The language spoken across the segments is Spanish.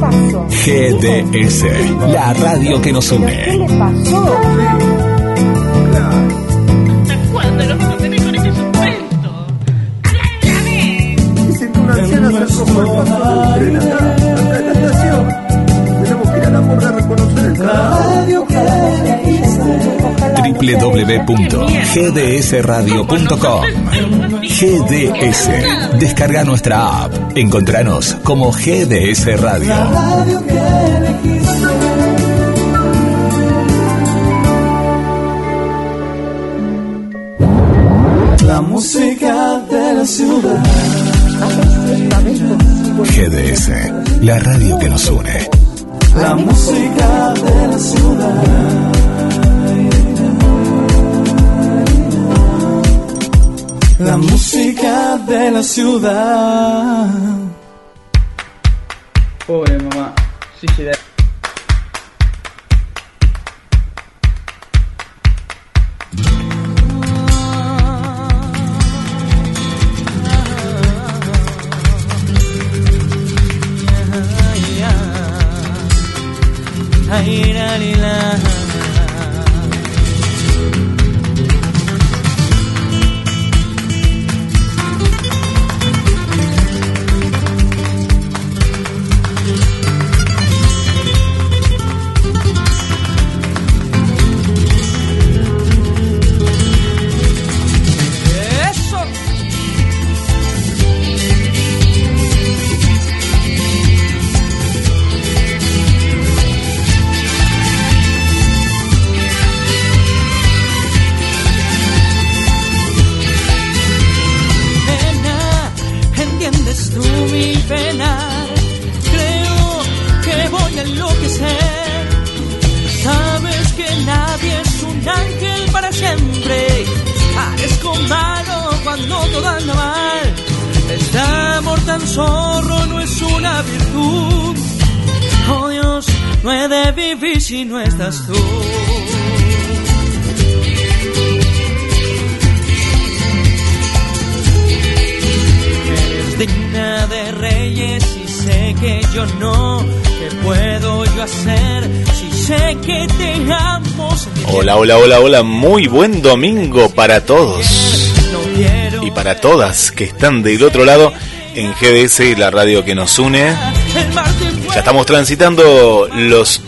pasó? GDS, la radio que nos ¿Pero une. ¿Qué le pasó? ¿Cuándo lo vas a tener con este www.gdsradio.com GDS. Descarga nuestra app. Encontranos como GDS Radio. La música de la ciudad. GDS, la radio que nos une. La música de la ciudad. La música de la ciudad. Pobre mamá. Sí, Hola, hola, hola. Muy buen domingo para todos y para todas que están del otro lado en GDS, la radio que nos une. Ya estamos transitando los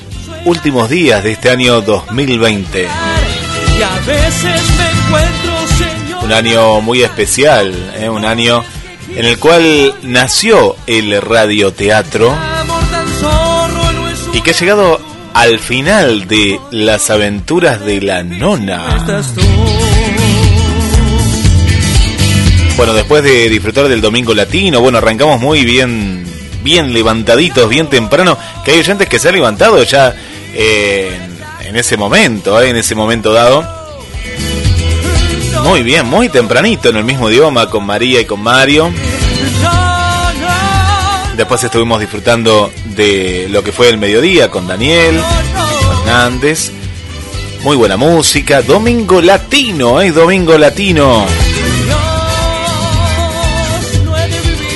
últimos días de este año 2020. y a veces me encuentro, Señor. Un año muy especial, ¿eh? un año en el cual nació el radioteatro y que ha llegado al final de las aventuras de la nona. Bueno, después de disfrutar del Domingo Latino, bueno, arrancamos muy bien, bien levantaditos, bien temprano, que hay oyentes que se han levantado ya eh, en, en ese momento, eh, en ese momento dado. Muy bien, muy tempranito, en el mismo idioma, con María y con Mario. Después estuvimos disfrutando de lo que fue el mediodía con Daniel Hernández. Muy buena música. Domingo Latino, ¿eh? Domingo Latino.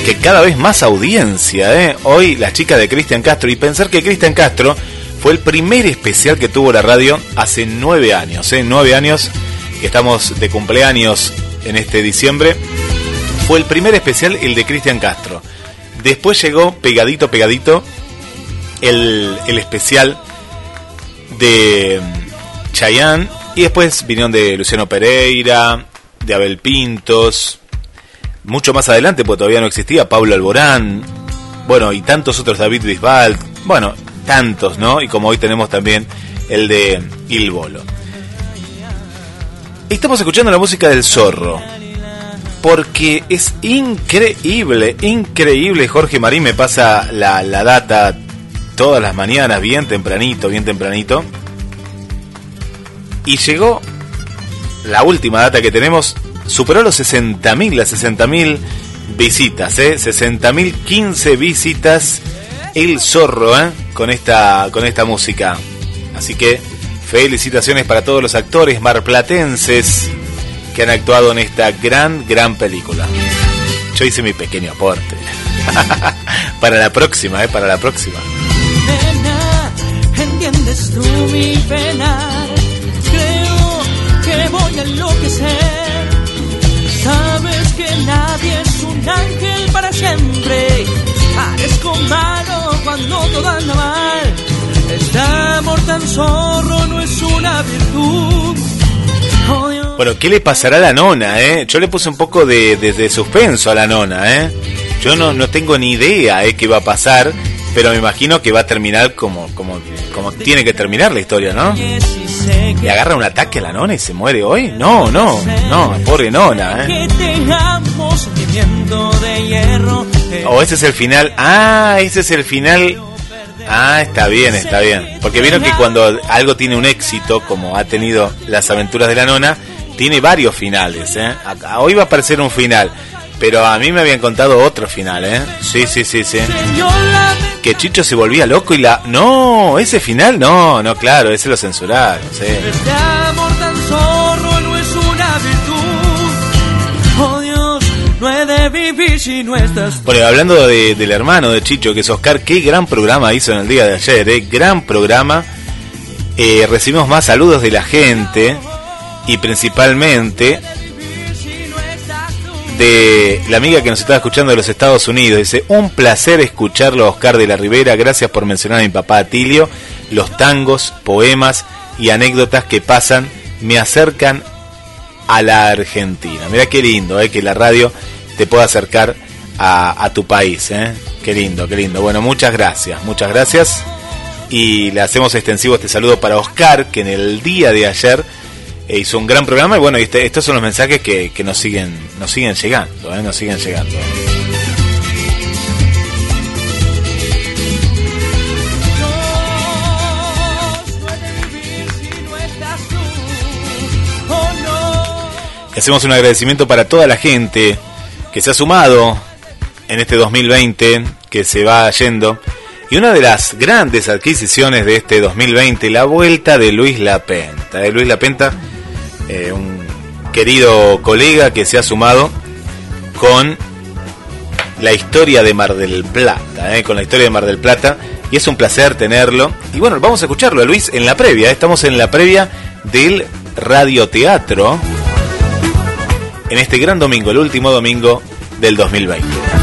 Que cada vez más audiencia, ¿eh? Hoy las chicas de Cristian Castro. Y pensar que Cristian Castro fue el primer especial que tuvo la radio hace nueve años, ¿eh? Nueve años que estamos de cumpleaños en este diciembre. Fue el primer especial el de Cristian Castro. Después llegó pegadito, pegadito el, el especial de mm, Chayanne. Y después vinieron de Luciano Pereira, de Abel Pintos, mucho más adelante, porque todavía no existía, Pablo Alborán, bueno, y tantos otros, David Bisbal, bueno, tantos, ¿no? Y como hoy tenemos también el de Il Bolo. Estamos escuchando la música del zorro, porque es increíble, increíble, Jorge Marín me pasa la, la data todas las mañanas, bien tempranito, bien tempranito, y llegó la última data que tenemos superó los 60.000, las 60.000 visitas, ¿eh? 60.015 visitas el zorro, ¿eh? Con esta, con esta música. Así que felicitaciones para todos los actores marplatenses que han actuado en esta gran, gran película. Yo hice mi pequeño aporte. para la próxima, ¿eh? Para la próxima. entiendes tú mi penar. Creo que voy a enloquecer. Sabes que nadie es un ángel para siempre. Parezco malo cuando todo anda mal. Este amor tan zorro no es una virtud. Dios. Bueno, ¿qué le pasará a la nona, eh? Yo le puse un poco de, de- de suspenso a la nona, eh. Yo no, no tengo ni idea, eh, qué va a pasar, pero me imagino que va a terminar como, como, como tiene que terminar la historia, ¿no? ¿Le agarra un ataque a la nona y se muere hoy? No, no, no, pobre nona, eh. O ese es el final. Ah, ese es el final. Ah, está bien, está bien. Porque vieron que cuando algo tiene un éxito, como ha tenido las aventuras de la nona, tiene varios finales. ¿eh? Acá- Hoy va a aparecer un final. Pero a mí me habían contado otro final, ¿eh? Sí, sí, sí, sí. Que Chicho se volvía loco y la... No, ese final no, no, claro, ese lo censuraron, sí. Este. Oh. Bueno, hablando de- del hermano de Chicho, que es Oscar, qué gran programa hizo en el día de ayer, ¿eh? gran programa. Eh, recibimos más saludos de la gente y principalmente de la amiga que nos estaba escuchando de los Estados Unidos. Dice, un placer escucharlo Oscar de la Rivera, gracias por mencionar a mi papá Atilio. Los tangos, poemas y anécdotas que pasan me acercan a la Argentina. Mira qué lindo, eh, que la radio te pueda acercar a, a tu país. Eh. Qué lindo, qué lindo. Bueno, muchas gracias, muchas gracias. Y le hacemos extensivo este saludo para Oscar, que en el día de ayer eh, hizo un gran programa. Y bueno, este- estos son los mensajes que, nos siguen nos siguen llegando, eh, nos siguen llegando. Hacemos un agradecimiento para toda la gente que se ha sumado en este 2020, que se va yendo. Y una de las grandes adquisiciones de este 2020, la vuelta de Luis Lapenta. De Luis Lapenta, eh, un querido colega que se ha sumado con la historia de Mar del Plata, eh, con la historia de Mar del Plata. Y es un placer tenerlo. Y bueno, vamos a escucharlo, Luis, en la previa. Estamos en la previa del radioteatro en este gran domingo, el último domingo del 2020.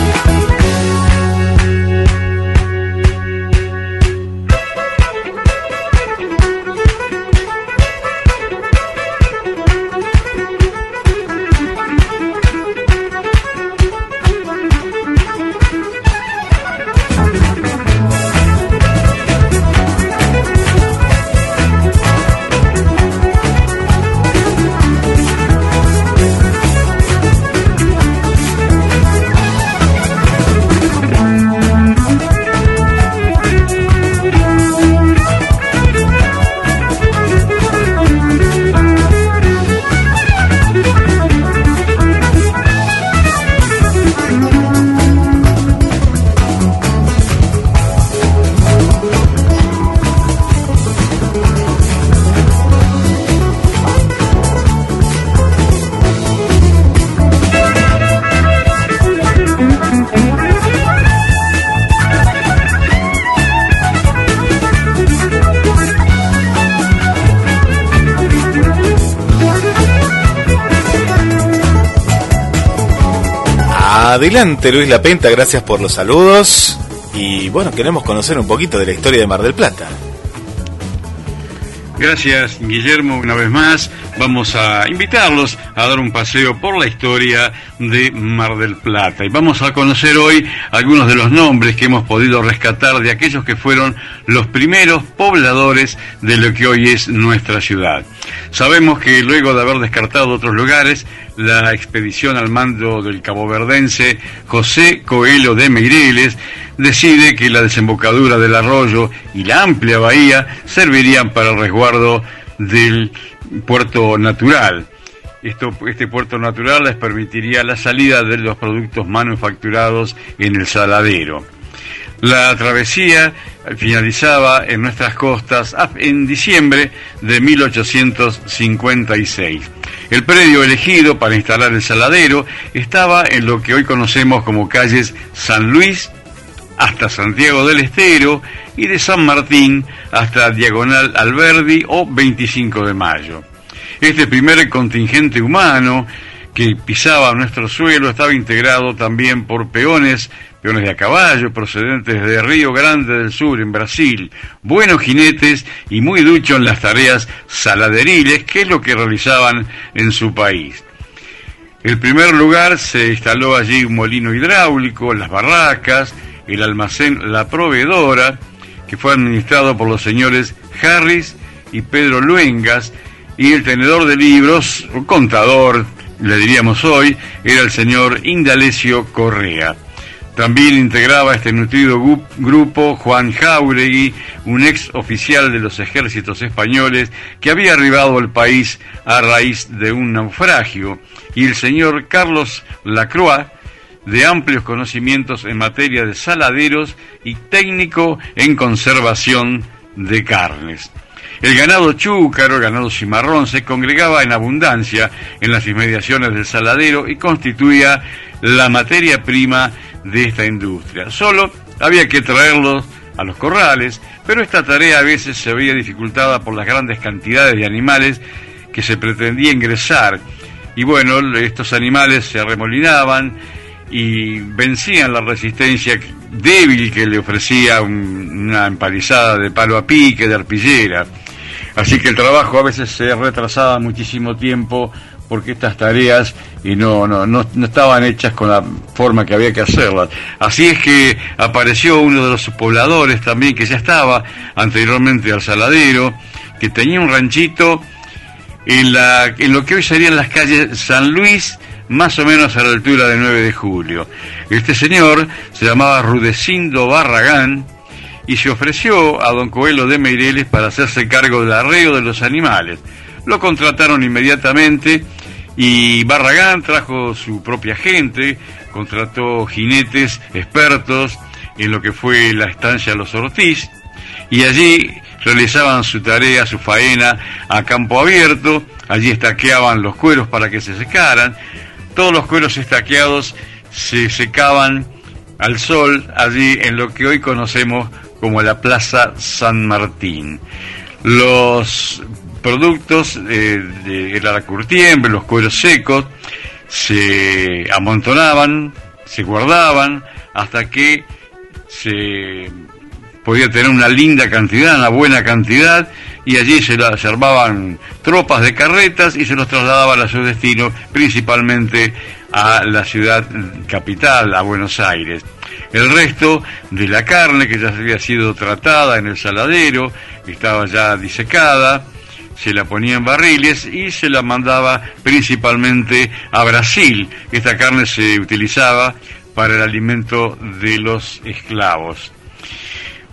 Adelante Luis Lapenta, gracias por los saludos. Y bueno, queremos conocer un poquito de la historia de Mar del Plata. Gracias, Guillermo, una vez más. Vamos a invitarlos a dar un paseo por la historia de Mar del Plata. Y vamos a conocer hoy algunos de los nombres que hemos podido rescatar de aquellos que fueron los primeros pobladores de lo que hoy es nuestra ciudad. Sabemos que luego de haber descartado otros lugares, la expedición al mando del caboverdense José Coelho de Meireles decide que la desembocadura del arroyo y la amplia bahía servirían para el resguardo del puerto natural. Esto, este puerto natural les permitiría la salida de los productos manufacturados en el saladero. La travesía finalizaba en nuestras costas en diciembre de 1856. El predio elegido para instalar el saladero estaba en lo que hoy conocemos como calles San Luis, hasta Santiago del Estero y de San Martín hasta Diagonal Alberdi o 25 de Mayo. Este primer contingente humano que pisaba nuestro suelo estaba integrado también por peones, peones de a caballo procedentes de Río Grande del Sur, en Brasil, buenos jinetes y muy duchos en las tareas saladeriles, que es lo que realizaban en su país. En primer lugar se instaló allí un molino hidráulico, las barracas, el almacén La Proveedora, que fue administrado por los señores Harris y Pedro Luengas, y el tenedor de libros, un contador, le diríamos hoy, era el señor Indalecio Correa. También integraba este nutrido grupo Juan Jauregui, un ex oficial de los ejércitos españoles que había arribado al país a raíz de un naufragio, y el señor Carlos Lacroix, de amplios conocimientos en materia de saladeros y técnico en conservación de carnes. El ganado chúcaro, ganado cimarrón, se congregaba en abundancia en las inmediaciones del saladero y constituía la materia prima de esta industria. Solo había que traerlos a los corrales, pero esta tarea a veces se veía dificultada por las grandes cantidades de animales que se pretendía ingresar. Y bueno, estos animales se arremolinaban y vencían la resistencia débil que le ofrecía un- una empalizada de palo a pique, de arpillera. Así que el trabajo a veces se retrasaba muchísimo tiempo porque estas tareas y no, no, no, no estaban hechas con la forma que había que hacerlas. Así es que apareció uno de los pobladores también que ya estaba anteriormente al saladero, que tenía un ranchito en, la, en lo que hoy serían las calles San Luis, más o menos a la altura de 9 de julio. Este señor se llamaba Rudecindo Barragán y se ofreció a don Coelho de Meireles para hacerse cargo del arreo de los animales. Lo contrataron inmediatamente y Barragán trajo su propia gente, contrató jinetes expertos en lo que fue la estancia Los Ortiz y allí realizaban su tarea, su faena a campo abierto, allí estaqueaban los cueros para que se secaran, todos los cueros estaqueados se secaban al sol allí en lo que hoy conocemos como la Plaza San Martín. Los productos eh, de la curtiembre, los cueros secos, se amontonaban, se guardaban hasta que se podía tener una linda cantidad, una buena cantidad, y allí se, la, armaban tropas de carretas y se los trasladaban a su destino, principalmente a la ciudad capital, a Buenos Aires. El resto de la carne que ya había sido tratada en el saladero, estaba ya disecada, se la ponía en barriles y se la mandaba principalmente a Brasil. Esta carne se utilizaba para el alimento de los esclavos.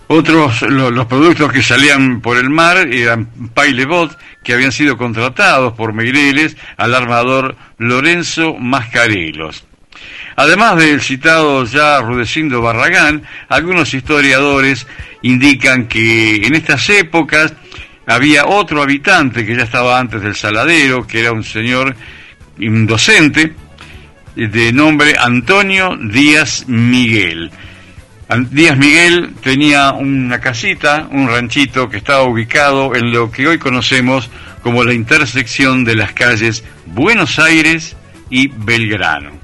Otros, lo, los productos que salían por el mar eran pailebot, que habían sido contratados por Meireles al armador Lorenzo Mascarelos. Además del citado ya Rudecindo Barragán, algunos historiadores indican que en estas épocas había otro habitante que ya estaba antes del saladero, que era un señor, un docente, de nombre Antonio Díaz Miguel. Díaz Miguel tenía una casita, un ranchito que estaba ubicado en lo que hoy conocemos como la intersección de las calles Buenos Aires y Belgrano.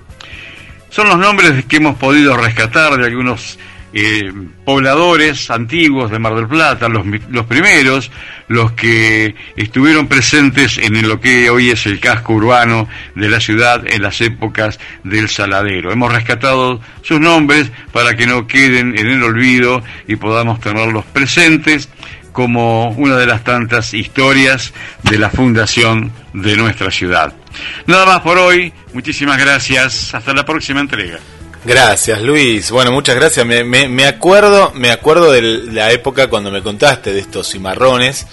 Son los nombres que hemos podido rescatar de algunos eh, pobladores antiguos de Mar del Plata, los, los, primeros, los que estuvieron presentes en lo que hoy es el casco urbano de la ciudad en las épocas del Saladero. Hemos rescatado sus nombres para que no queden en el olvido y podamos tenerlos presentes como una de las tantas historias de la fundación de nuestra ciudad. Nada más por hoy, muchísimas gracias, hasta la próxima entrega. Gracias, Luis. Bueno, muchas gracias. Me, acuerdo, me acuerdo de la época cuando me contaste de estos cimarrones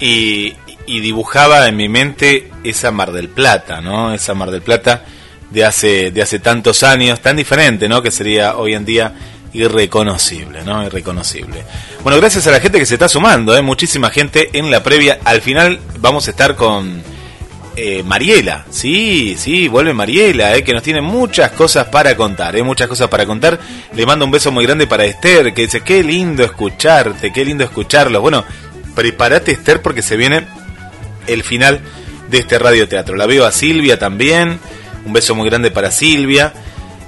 y, y, dibujaba en mi mente esa Mar del Plata, ¿no? Esa Mar del Plata de hace, de hace tantos años, tan diferente, ¿no? Que sería hoy en día irreconocible, ¿no? Irreconocible. Bueno, gracias a la gente que se está sumando, ¿eh? Muchísima gente en la previa. Al final vamos a estar con eh, Mariela. Sí, sí, vuelve Mariela, eh, que nos tiene muchas cosas para contar, eh, muchas cosas para contar. Le mando un beso muy grande para Esther, que dice, qué lindo escucharte, qué lindo escucharlos. Bueno, prepárate Esther porque se viene el final de este radioteatro. La veo a Silvia también, un beso muy grande para Silvia.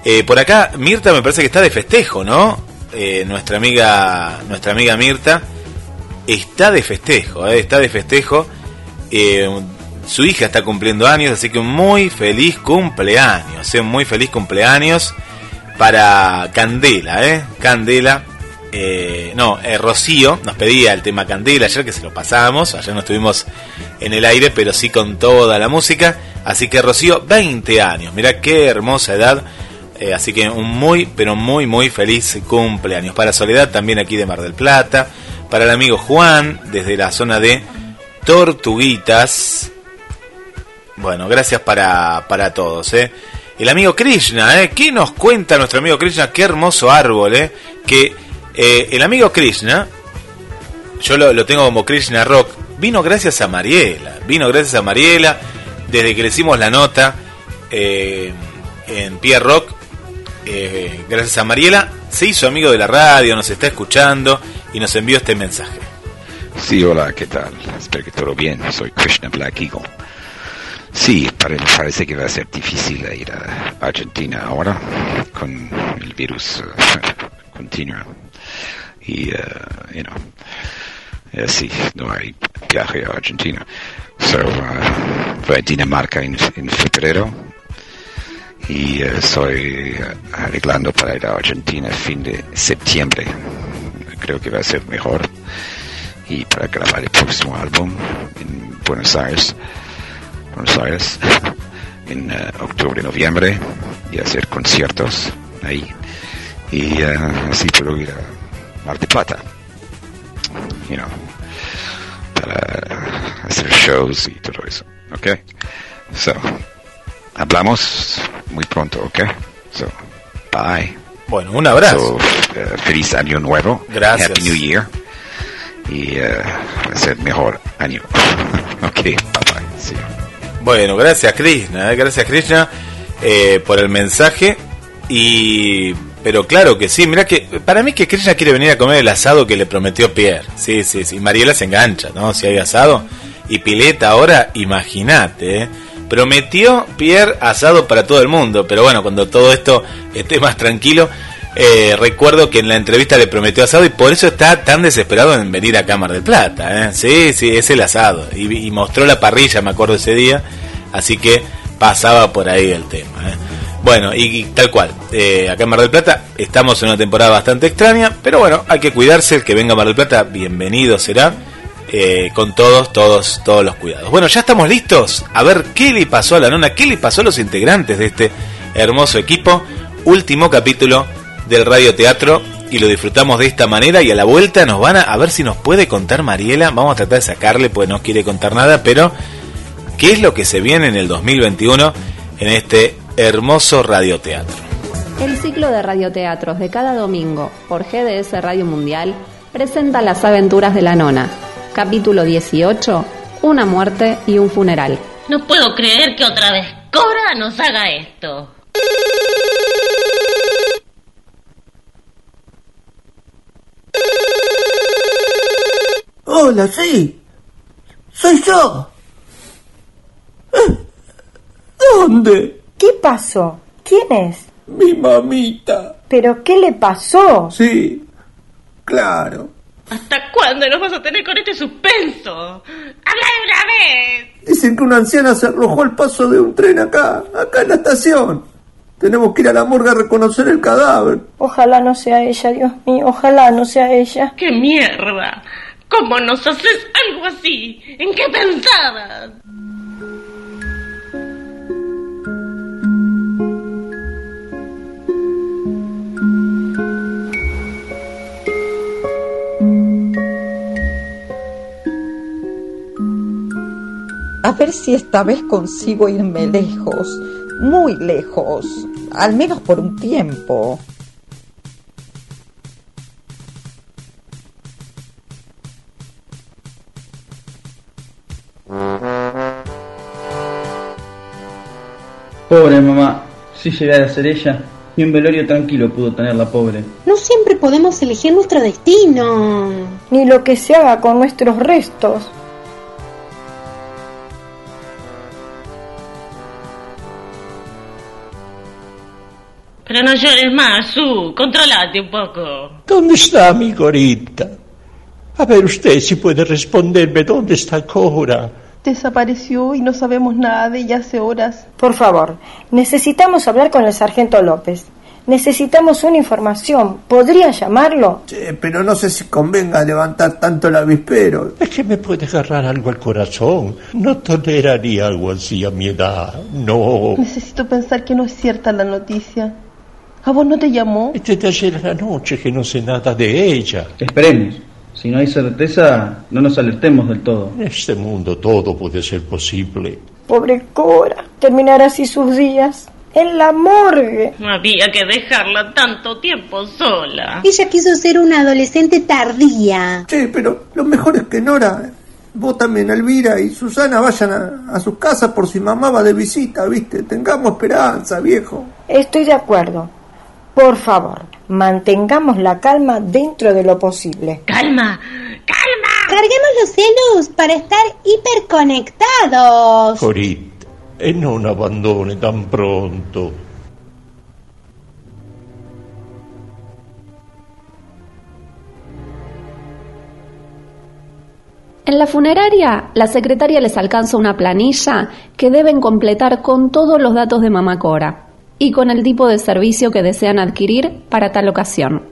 Eh, por acá Mirta me parece que está de festejo, ¿no? Nuestra amiga, nuestra amiga Mirta está de festejo, está de festejo. Su hija está cumpliendo años, así que muy feliz cumpleaños, eh, muy feliz cumpleaños para Candela, ¿eh? Candela. eh, no, eh, Rocío nos pedía el tema Candela ayer que se lo pasábamos, ayer no estuvimos en el aire, pero sí con toda la música. Así que Rocío, 20 años, mira qué hermosa edad. Eh, así que un muy, pero muy, muy feliz cumpleaños. Para Soledad también aquí de Mar del Plata. Para el amigo Juan, desde la zona de Tortuguitas. Bueno, gracias para, para todos. ¿eh? El amigo Krishna, ¿eh? ¿qué nos cuenta nuestro amigo Krishna? Qué hermoso árbol, ¿eh? Que eh, el amigo Krishna, yo lo, lo tengo como Krishna Rock, vino gracias a Mariela. Vino gracias a Mariela, desde que le hicimos la nota eh, en Pierre Rock, eh, gracias a Mariela, se hizo amigo de la radio, nos está escuchando y nos envió este mensaje. Sí, hola, ¿qué tal? Espero que todo bien. Soy Krishna Black Eagle. Sí, pare- parece que va a ser difícil ir a Argentina ahora con el virus eh, continuo. Y, eh, you know, eh, sí, no hay viaje a Argentina. So, voy a Dinamarca en, en febrero y estoy arreglando para ir a Argentina fin de septiembre. Creo que va a ser mejor y para grabar el próximo álbum en Buenos Aires, Buenos Aires, en eh, octubre, noviembre y hacer conciertos ahí y eh, así puedo ir a Mar de Plata, you know, para hacer shows y todo eso, ¿ok? So, hablamos muy pronto, ¿ok? So, bye. Bueno, un abrazo. So, eh, feliz año nuevo. Gracias. Happy New Year. Y va a ser mejor año. ok, bye bye. See you. Bueno, gracias Krishna, eh, gracias Krishna eh, por el mensaje. Y pero claro que sí, mira que para mí que Krishna quiere venir a comer el asado que le prometió Pierre. Sí, sí, sí. Mariela se engancha, ¿no? Si hay asado y pileta ahora, imagínate. ¿eh? Prometió Pierre asado para todo el mundo, pero bueno, cuando todo esto esté más tranquilo, eh, recuerdo que en la entrevista le prometió asado y por eso está tan desesperado en venir a Cámara del Plata. ¿eh? Sí, sí, es el asado. Y, mostró la parrilla, me acuerdo ese día, así que pasaba por ahí el tema. ¿eh? Bueno, y, tal cual, acá en Mar del Plata estamos en una temporada bastante extraña, pero bueno, hay que cuidarse, el que venga a Mar del Plata, bienvenido será, con todos, todos, todos los cuidados. Bueno, ya estamos listos a ver qué le pasó a la nona, qué le pasó a los integrantes de este hermoso equipo. Último capítulo del radioteatro y lo disfrutamos de esta manera y a la vuelta nos van a, a ver si nos puede contar Mariela, vamos a tratar de sacarle, pues no quiere contar nada, pero qué es lo que se viene en el 2021 en este hermoso radioteatro. El ciclo de radioteatros de cada domingo por GDS Radio Mundial presenta las aventuras de la nona. Capítulo 18, una muerte y un funeral. No puedo creer que otra vez Cora nos haga esto. Hola, sí. Soy yo. ¿Eh? ¿Dónde? ¿Qué pasó? ¿Quién es? Mi mamita. ¿Pero qué le pasó? Sí, claro. ¿Hasta cuándo nos vas a tener con este suspenso? ¡Habla de una vez! Dicen que una anciana se arrojó al paso de un tren acá, acá en la estación. Tenemos que ir a la morgue a reconocer el cadáver. Ojalá no sea ella, Dios mío, ojalá no sea ella. ¡Qué mierda! ¿Cómo nos haces algo así? ¿En qué pensabas? A ver si esta vez consigo irme lejos, muy lejos, al menos por un tiempo. Si llegara a ser ella, ni un velorio tranquilo pudo tener la pobre. No siempre podemos elegir nuestro destino. Ni lo que se haga con nuestros restos. Pero no llores más, Su. Controlate un poco. ¿Dónde está mi Corita? A ver usted si puede responderme dónde está Cora. Desapareció y no sabemos nada de ella hace horas. Por favor, necesitamos hablar con el sargento López. Necesitamos una información. ¿Podría llamarlo? Che, pero no sé si convenga levantar tanto el avispero. Es que me puede agarrar algo al corazón. No toleraría algo así a mi edad. No. Necesito pensar que no es cierta la noticia. ¿A vos no te llamó? Desde ayer a la noche que no sé nada de ella. Esperemos. Si no hay certeza, no nos alertemos del todo. En este mundo todo puede ser posible. Pobre Cora. Terminará así sus días. En la morgue. No había que dejarla tanto tiempo sola. Ella quiso ser una adolescente tardía. Che, pero lo mejor es que Nora, vos también, Elvira y Susana vayan a, a sus casas por si mamá va de visita, ¿viste? Tengamos esperanza, viejo. Estoy de acuerdo. Por favor, mantengamos la calma dentro de lo posible. Calma, calma. Carguemos los celos para estar hiperconectados. Corita, e non abbandoni tan pronto. En la funeraria, la secretaria les alcanza una planilla que deben completar con todos los datos de Mamá Cora y con el tipo de servicio que desean adquirir para tal ocasión.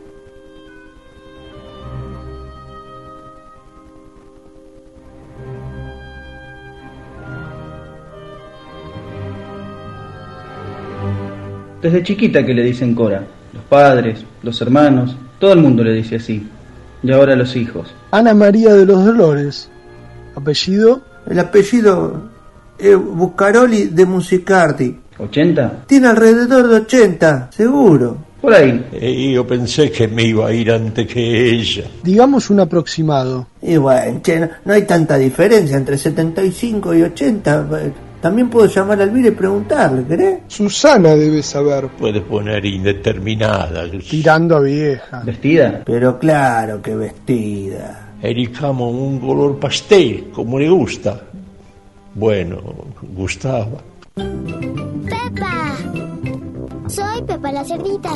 Desde chiquita que le dicen Cora. Los padres, los hermanos, todo el mundo le dice así. Y ahora los hijos. Ana María de los Dolores. ¿Apellido? El apellido es Buscaroli de Musicardi. ¿80? Tiene alrededor de 80, seguro. Por ahí. E io pensé che me iba a ir antes que ella. Digamos un aproximado. Y bueno, che, no, no hay tanta diferencia entre 75 y 80. También puedo llamar a Elvira y preguntarle, ¿querés? Susana debe saber. Puede poner indeterminada. Tirando a vieja. ¿Vestida? Pero claro que vestida. Elicamos un color pastel, como le gusta. Bueno, gustaba. Pepa. Soy Pepa la cerdita.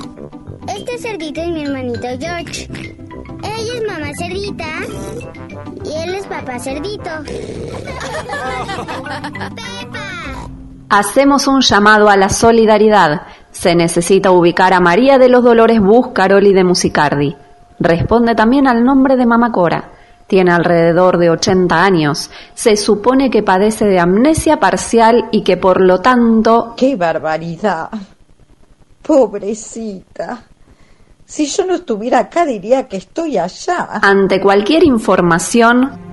Este cerdito es mi hermanito George. Ella es mamá cerdita y él es papá cerdito. Hacemos un llamado a la solidaridad. Se necesita ubicar a María de los Dolores Buscaroli de Musicardi. Responde también al nombre de Mamá Cora. Tiene alrededor de 80 años. Se supone que padece de amnesia parcial y que por lo tanto... ¡Qué barbaridad! Pobrecita. Si yo no estuviera acá diría que estoy allá. Ante cualquier información...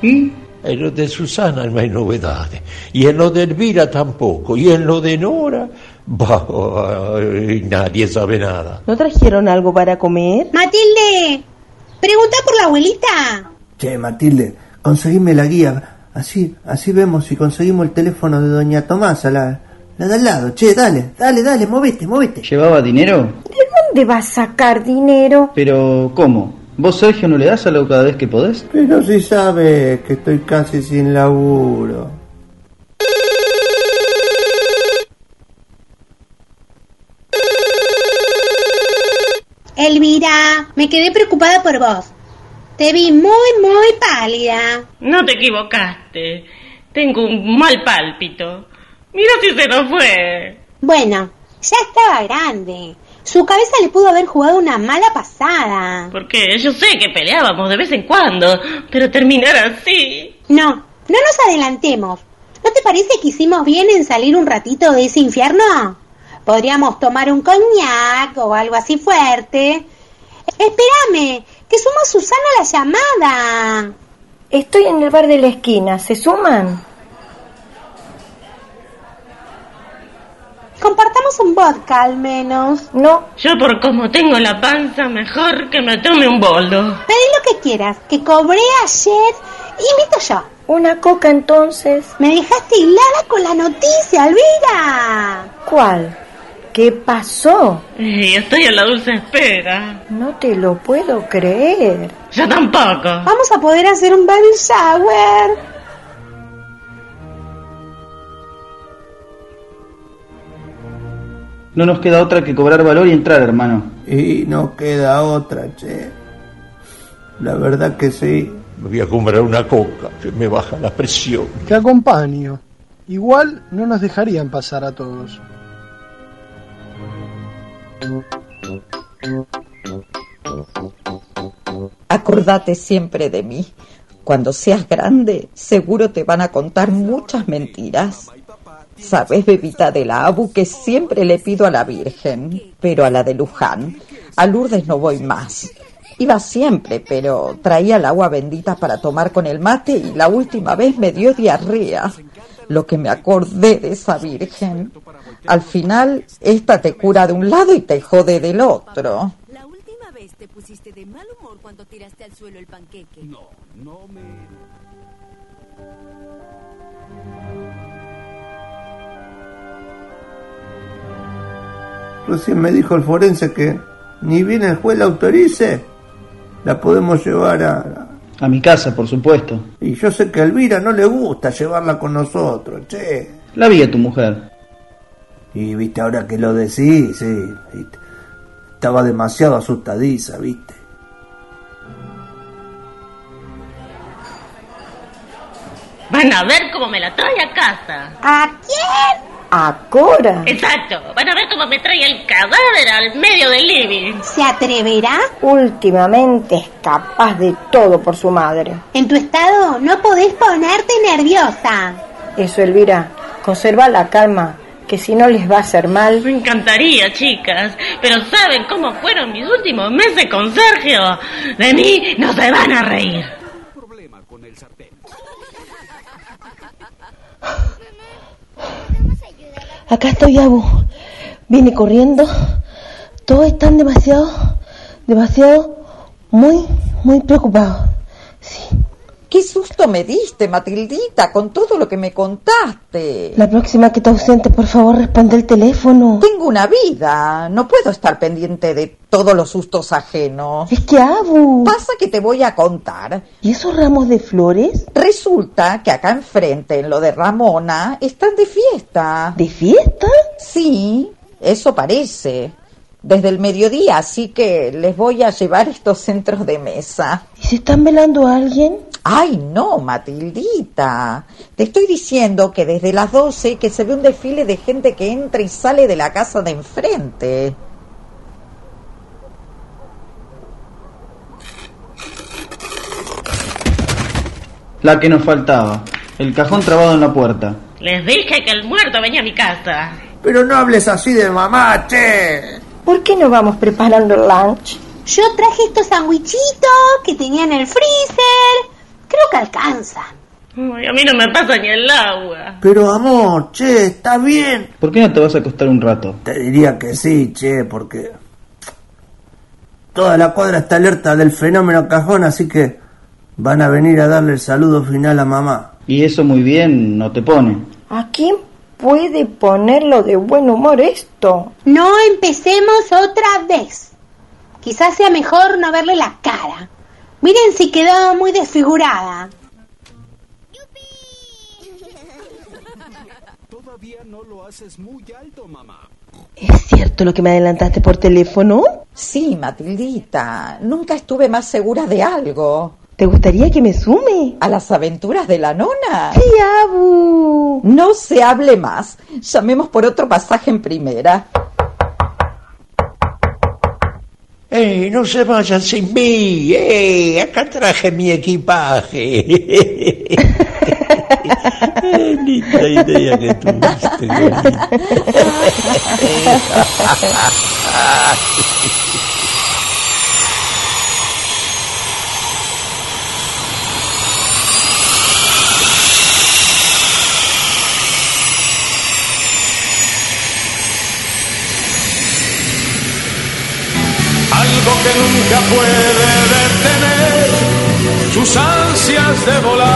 ¿Y? En lo de Susana no hay novedades. Y en lo de Elvira tampoco. Y en lo de Nora, bah, nadie sabe nada. ¿No trajeron algo para comer? Matilde, pregunta por la abuelita. Che, Matilde, conseguime la guía. Así, así vemos si conseguimos el teléfono de doña Tomasa, la, la de al lado. Che, dale, dale, dale, movete, movete. ¿Llevaba dinero? ¿De dónde vas a sacar dinero? Pero, ¿cómo? ¿Vos, Sergio, no le das algo cada vez que podés? Pero si sabes que estoy casi sin laburo. Elvira, me quedé preocupada por vos. Te vi muy, muy pálida. No te equivocaste. Tengo un mal pálpito. Mira si se nos fue. Bueno, ya estaba grande. Su cabeza le pudo haber jugado una mala pasada. Porque yo sé que peleábamos de vez en cuando, pero terminar así. No, no nos adelantemos. ¿No te parece que hicimos bien en salir un ratito de ese infierno? Podríamos tomar un coñac o algo así fuerte. Espérame, que suma Susana a la llamada. Estoy en el bar de la esquina. ¿Se suman? Compartamos un vodka al menos. No. Yo por como tengo la panza, mejor que me tome un boldo. Pedí lo que quieras, que cobré ayer. Invito yo. Una coca entonces. Me dejaste hilada con la noticia, Elvira. ¿Cuál? ¿Qué pasó? Y estoy en la dulce espera. No te lo puedo creer. Yo tampoco. Vamos a poder hacer un baby shower. No nos queda otra que cobrar valor y entrar, hermano. Y no queda otra, che. La verdad que sí. Me voy a comprar una coca, que me baja la presión. Te acompaño. Igual no nos dejarían pasar a todos. Acordate siempre de mí. Cuando seas grande, seguro te van a contar muchas mentiras. Sabes, bebita de la Abu, que siempre le pido a la Virgen, pero a la de Luján. A Lourdes no voy más. Iba siempre, pero traía el agua bendita para tomar con el mate y la última vez me dio diarrea. Lo que me acordé de esa Virgen. Al final, esta te cura de un lado y te jode del otro. La última vez te pusiste de mal humor cuando tiraste al suelo el panqueque. No, no me... Recién me dijo el forense que ni bien el juez la autorice, la podemos llevar a... A mi casa, por supuesto. Y yo sé que a Elvira no le gusta llevarla con nosotros, che. La vi a tu mujer. Y viste, ahora que lo decís, sí. viste. Estaba demasiado asustadiza, viste. Van a ver cómo me la trae a casa. ¿A quién? ¿A Cora? Exacto. Van a ver cómo me trae el cadáver al medio del living. ¿Se atreverá? Últimamente es capaz de todo por su madre. En tu estado no podés ponerte nerviosa. Eso, Elvira, conserva la calma, que si no les va a hacer mal. Me encantaría, chicas. Pero ¿saben cómo fueron mis últimos meses con Sergio? De mí no se van a reír. Acá estoy, Abu. Vine corriendo. Todos están demasiado, demasiado, muy, muy preocupados. ¿Qué susto me diste, Matildita, con todo lo que me contaste? La próxima que te ausente, por favor, responde el teléfono. Tengo una vida. No puedo estar pendiente de todos los sustos ajenos. Es que, Abu. Pasa que te voy a contar. ¿Y esos ramos de flores? Resulta que acá enfrente, en lo de Ramona, están de fiesta. ¿De fiesta? Sí, eso parece. Desde el mediodía, así que les voy a llevar estos centros de mesa. ¿Y se están velando a alguien? Ay, no, Matildita. Te estoy diciendo que desde las 12 que se ve un desfile de gente que entra y sale de la casa de enfrente. La que nos faltaba. El cajón trabado en la puerta. Les dije que el muerto venía a mi casa. Pero no hables así de mamá, che. ¿Por qué no vamos preparando el lunch? Yo traje estos sandwichitos que tenía en el freezer. Creo que alcanza. Ay, a mí no me pasa ni el agua. Pero amor, che, está bien. ¿Por qué no te vas a acostar un rato? Te diría que sí, che, porque toda la cuadra está alerta del fenómeno cajón, así que van a venir a darle el saludo final a mamá. Y eso muy bien no te pone. ¿A quién puede ponerlo de buen humor esto? No empecemos otra vez. Quizás sea mejor no verle la cara. Miren si quedó muy desfigurada. Todavía no lo haces muy alto, mamá. ¿Es cierto lo que me adelantaste por teléfono? Sí, Matildita. Nunca estuve más segura de algo. ¿Te gustaría que me sume? ¿A las aventuras de la nona? Sí, Abu. No se hable más. Llamemos por otro pasaje en primera. ¡Ey, no se vayan sin mí! ¡Ey, acá traje mi equipaje! Linda idea que tuviste, Gorita. Nunca puede detener sus ansias de volar.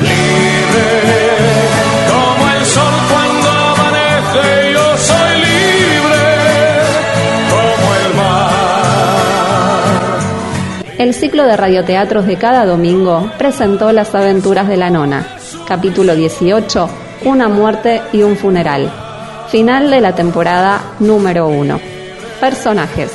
Libre como el sol cuando amanece, yo soy libre como el mar. El ciclo de radioteatros de cada domingo presentó Las aventuras de la nona, capítulo 18, Una muerte y un funeral. Final de la temporada número 1. Personajes.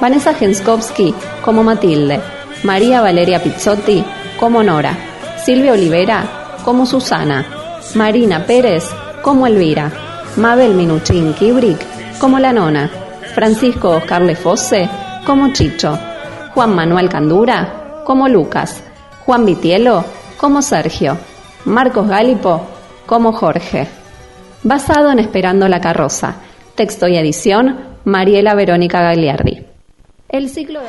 Vanessa Genskowski como Matilde, María Valeria Pizzotti como Nora, Silvia Olivera como Susana, Marina Pérez como Elvira, Mabel Minuchin Kibrick como La Nona, Francisco Oscar Lefosse como Chicho, Juan Manuel Candura como Lucas, Juan Vitielo como Sergio, Marcos Gálipo como Jorge. Basado en Esperando la carroza. Texto y edición, Mariela Verónica Gagliardi. El ciclo de...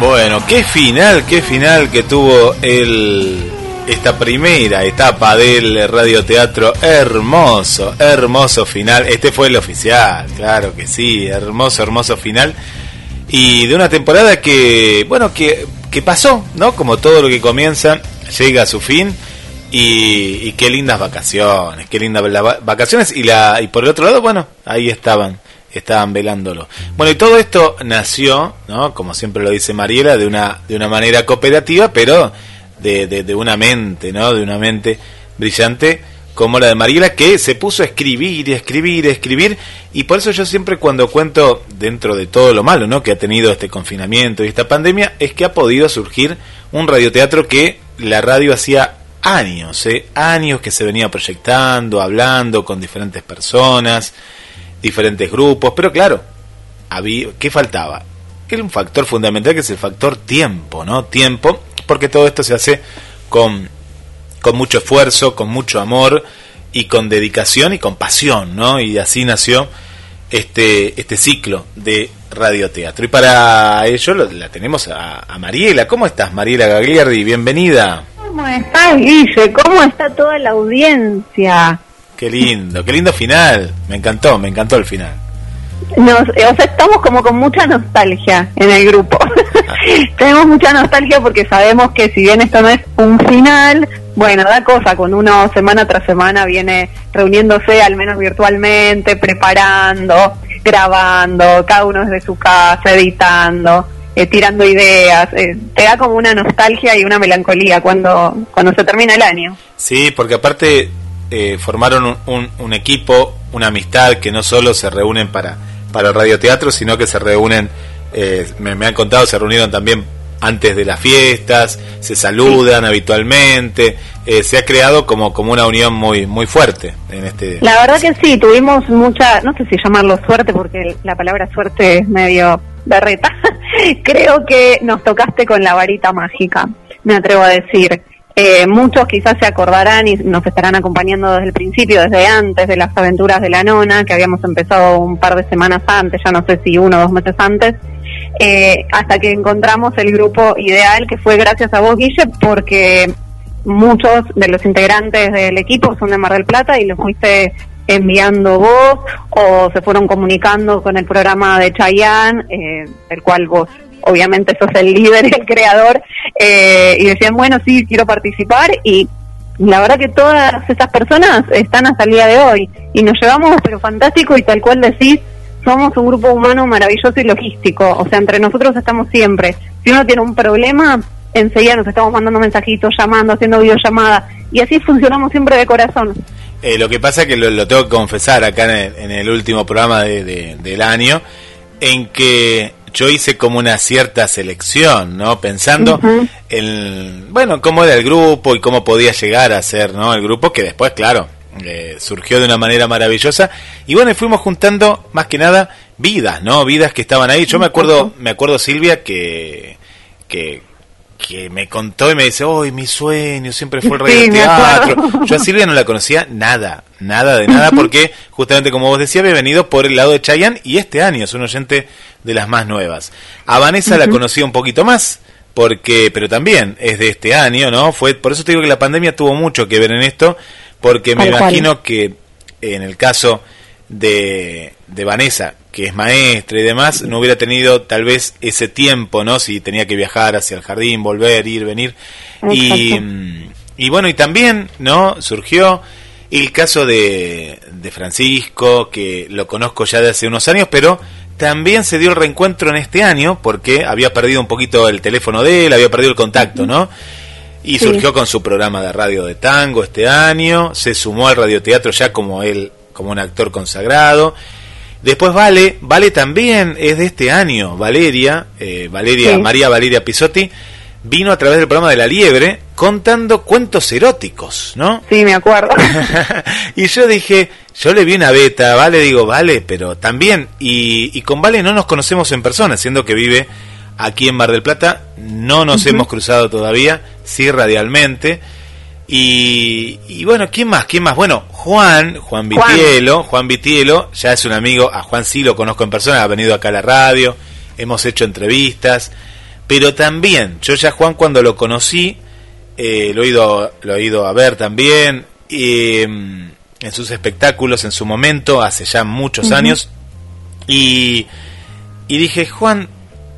Bueno, qué final, qué final que tuvo el esta primera etapa del radioteatro. Hermoso, hermoso final. Este fue el oficial, claro que sí, hermoso, hermoso final. Y de una temporada que, bueno, que, que pasó, ¿no? Como todo lo que comienza, llega a su fin. Y, y qué lindas vacaciones, qué lindas vacaciones. Y, la, y por el otro lado, bueno, ahí estaban, estaban velándolo. Bueno, y todo esto nació, ¿no? Como siempre lo dice Mariela, de una, de una manera cooperativa, pero de, de, una mente, ¿no? De una mente brillante como la de Mariela, que se puso a escribir escribir escribir. Y por eso yo siempre cuando cuento, dentro de todo lo malo, ¿no? Que ha tenido este confinamiento y esta pandemia, es que ha podido surgir un radioteatro que la radio hacía años, ¿eh? años que se venía proyectando, hablando con diferentes personas, diferentes grupos, pero claro, había, ¿qué faltaba? Era un factor fundamental que es el factor tiempo, ¿no? Tiempo, porque todo esto se hace con, con mucho esfuerzo, con mucho amor y con dedicación y con pasión, ¿no? Y así nació este, este ciclo de radioteatro. Y para ello lo- la tenemos a, a Mariela. ¿Cómo estás, Mariela Gagliardi? Bienvenida. ¿Cómo estás, Guille? ¿Cómo está toda la audiencia? Qué lindo, qué lindo final. Me encantó, me encantó el final. Nos, eh, o sea, estamos como con mucha nostalgia en el grupo. Tenemos mucha nostalgia porque sabemos que si bien esto no es un final, bueno, da cosa, con uno semana tras semana viene reuniéndose, al menos virtualmente, preparando, grabando, cada uno desde su casa, editando, eh, tirando ideas. eh, te da como una nostalgia y una melancolía cuando, cuando se termina el año. Sí, porque aparte eh, formaron un, un- un equipo, una amistad que no solo se reúnen para, para el radioteatro, sino que se reúnen, eh, me, me han contado, se reunieron también antes de las fiestas, se saludan habitualmente, eh, se ha creado como, como una unión muy, muy fuerte en este... La verdad que sí, tuvimos mucha, no sé si llamarlo suerte, porque la palabra suerte es medio berreta. Creo que nos tocaste con la varita mágica, me atrevo a decir. Eh, muchos quizás se acordarán y nos estarán acompañando desde el principio, desde antes de las aventuras de la nona, que habíamos empezado un par de semanas antes, ya no sé si uno o dos meses antes, eh, hasta que encontramos el grupo ideal, que fue gracias a vos, Guille, porque muchos de los integrantes del equipo son de Mar del Plata y los fuiste enviando vos o se fueron comunicando con el programa de Chayanne, eh, del cual vos obviamente sos el líder, el creador, eh, y decían, bueno, sí, quiero participar y la verdad que todas esas personas están hasta el día de hoy y nos llevamos pero fantástico y tal cual decís, somos un grupo humano maravilloso y logístico, o sea, entre nosotros estamos siempre. Si uno tiene un problema, enseguida nos estamos mandando mensajitos, llamando, haciendo videollamadas y así funcionamos siempre de corazón. Eh, lo que pasa es que lo, lo tengo que confesar acá en el, en el último programa de- de- del año, en que yo hice como una cierta selección, ¿no? Pensando en, bueno, cómo era el grupo y cómo podía llegar a ser, ¿no? El grupo que después, claro, eh, surgió de una manera maravillosa. Y bueno, y fuimos juntando más que nada vidas, ¿no? Vidas que estaban ahí. Yo me acuerdo, me acuerdo Silvia que, que, que me contó y me dice, hoy mi sueño siempre fue el Sí, radioteatro. acuerdo. Yo a Silvia no la conocía nada, nada de nada, porque justamente como vos decías, había venido por el lado de Chayanne y este año es un oyente de las más nuevas. A Vanessa la conocí un poquito más, porque, pero también es de este año, ¿no? Fue, por eso te digo que la pandemia tuvo mucho que ver en esto, porque me cual. imagino que en el caso de, de Vanessa, que es maestra y demás, no hubiera tenido tal vez ese tiempo, ¿no? Si tenía que viajar hacia el jardín, volver, ir, venir. Y, mm, y bueno, y también, ¿no? Surgió el caso de, de Francisco, que lo conozco ya de hace unos años, pero también se dio el reencuentro en este año porque había perdido un poquito el teléfono de él, había perdido el contacto, ¿no? Y Sí. surgió con su programa de radio de tango este año, se sumó al radioteatro ya como él, como un actor consagrado. Después Vale, Vale también es de este año, Valeria, eh, Valeria, Sí. María Valeria Pisotti, vino a través del programa de La Liebre contando cuentos eróticos, ¿no? Sí, me acuerdo. y yo dije, yo le vi una beta, Vale, digo, Vale, pero también, y, y con Vale no nos conocemos en persona, siendo que vive aquí en Mar del Plata, no nos hemos cruzado todavía, sí radialmente. Y, y bueno, ¿quién más? ¿Quién más? Bueno, Juan, Juan. Vitielo, Juan Vitielo, ya es un amigo, a Juan sí lo conozco en persona, ha venido acá a la radio, hemos hecho entrevistas, pero también, yo ya Juan cuando lo conocí, eh, lo, he ido, lo he ido a ver también, eh, en sus espectáculos en su momento, hace ya muchos años, y, y dije, Juan,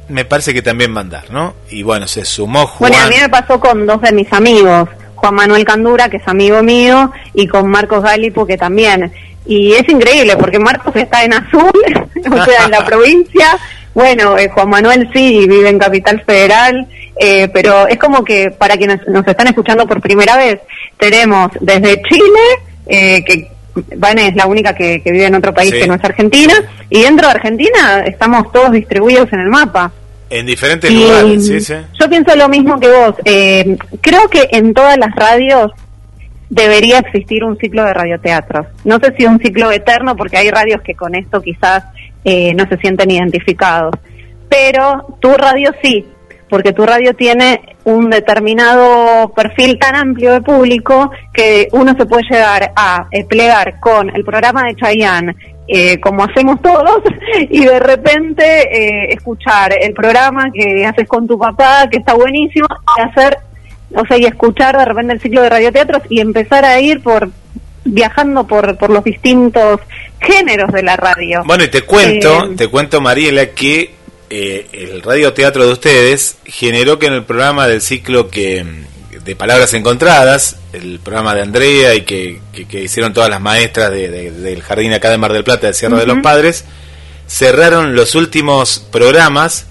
me parece que también va a andar, ¿no? Y bueno, se sumó Juan. Bueno, a mí me pasó con dos de mis amigos, Juan Manuel Candura, que es amigo mío, y con Marcos Galipo, que también. Y es increíble, porque Marcos está en Azul, o sea, en la provincia. Bueno, eh, Juan Manuel sí vive en Capital Federal, eh, pero es como que para quienes nos están escuchando por primera vez, tenemos desde Chile, eh, que Vane es la única que, que vive en otro país Sí. que no es Argentina, y dentro de Argentina estamos todos distribuidos en el mapa. En diferentes Y, lugares, sí, sí. Yo pienso lo mismo que vos. Eh, creo que en todas las radios debería existir un ciclo de radioteatros. No sé si un ciclo eterno, porque hay radios que con esto quizás eh, no se sienten identificados. Pero tu radio sí, porque tu radio tiene un determinado perfil tan amplio de público que uno se puede llegar a eh, plegar con el programa de Chayanne, eh, como hacemos todos, y de repente eh, escuchar el programa que haces con tu papá, que está buenísimo, y hacer, o sea, y escuchar de repente el ciclo de radioteatros y empezar a ir por viajando por, por los distintos géneros de la radio. Bueno, y te cuento, Eh, te cuento, Mariela, que eh, el radioteatro de ustedes generó que en el programa del ciclo que de palabras encontradas, el programa de Andrea y que, que- que hicieron todas las maestras de- de- del jardín acá de Mar del Plata, de Sierra de los. Padres, cerraron los últimos programas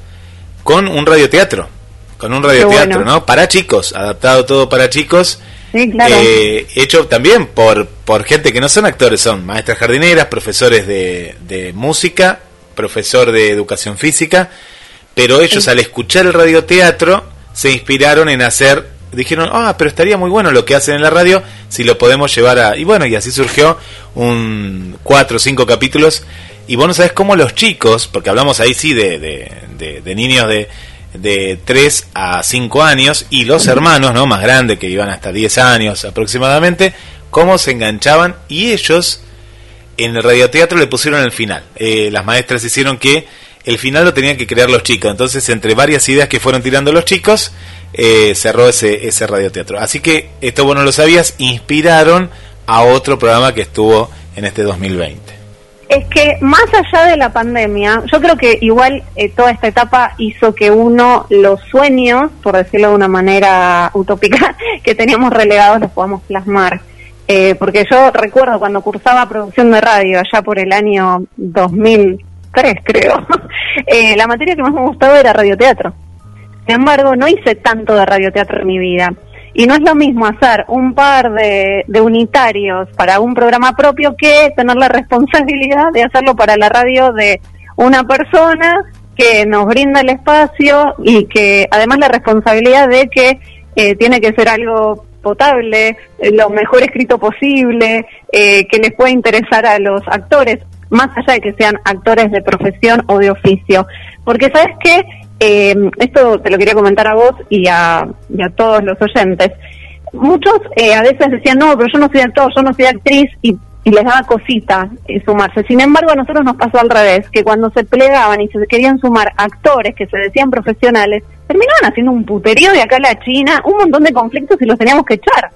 con un radioteatro, con un radioteatro, bueno. ¿no? Para chicos, adaptado todo para chicos. Sí, claro. Eh, hecho también por, por gente que no son actores, son maestras jardineras, profesores de, de música, profesor de educación física, pero ellos al escuchar el radioteatro se inspiraron en hacer, dijeron, ah, pero estaría muy bueno lo que hacen en la radio si lo podemos llevar a... Y bueno, y así surgió un cuatro o cinco capítulos, y vos no sabés cómo los chicos, porque hablamos ahí sí de, de, de- de niños de, de 3 a 5 años y los hermanos, ¿no? Más grandes que iban hasta 10 años aproximadamente, cómo se enganchaban y ellos en el radioteatro le pusieron el final. Eh, las maestras hicieron que el final lo tenían que crear los chicos. Entonces, entre varias ideas que fueron tirando los chicos, eh, cerró ese, ese radioteatro. Así que, esto vos no lo sabías, inspiraron a otro programa que estuvo en este 2020. Es que más allá de la pandemia, yo creo que igual eh, toda esta etapa hizo que uno los sueños, por decirlo de una manera utópica, que teníamos relegados los podamos plasmar. Eh, porque yo recuerdo cuando cursaba producción de radio, allá por el año 2003 creo, eh, la materia que más me gustaba era radioteatro. Sin embargo, no hice tanto de radioteatro en mi vida. Y no es lo mismo hacer un par de, de unitarios para un programa propio que tener la responsabilidad de hacerlo para la radio de una persona que nos brinda el espacio y que además la responsabilidad de que eh, tiene que ser algo potable, eh, lo mejor escrito posible, eh, que les pueda interesar a los actores, más allá de que sean actores de profesión o de oficio. Porque sabes qué, Eh, esto te lo quería comentar a vos y a, y a todos los oyentes. Muchos eh, a veces decían, no, pero yo no soy actor, yo no soy actriz y, les daba cosita eh, sumarse. Sin embargo, a nosotros nos pasó al revés, que cuando se plegaban y se querían sumar actores que se decían profesionales, terminaban haciendo un puterío de acá a la China, un montón de conflictos y los teníamos que echar.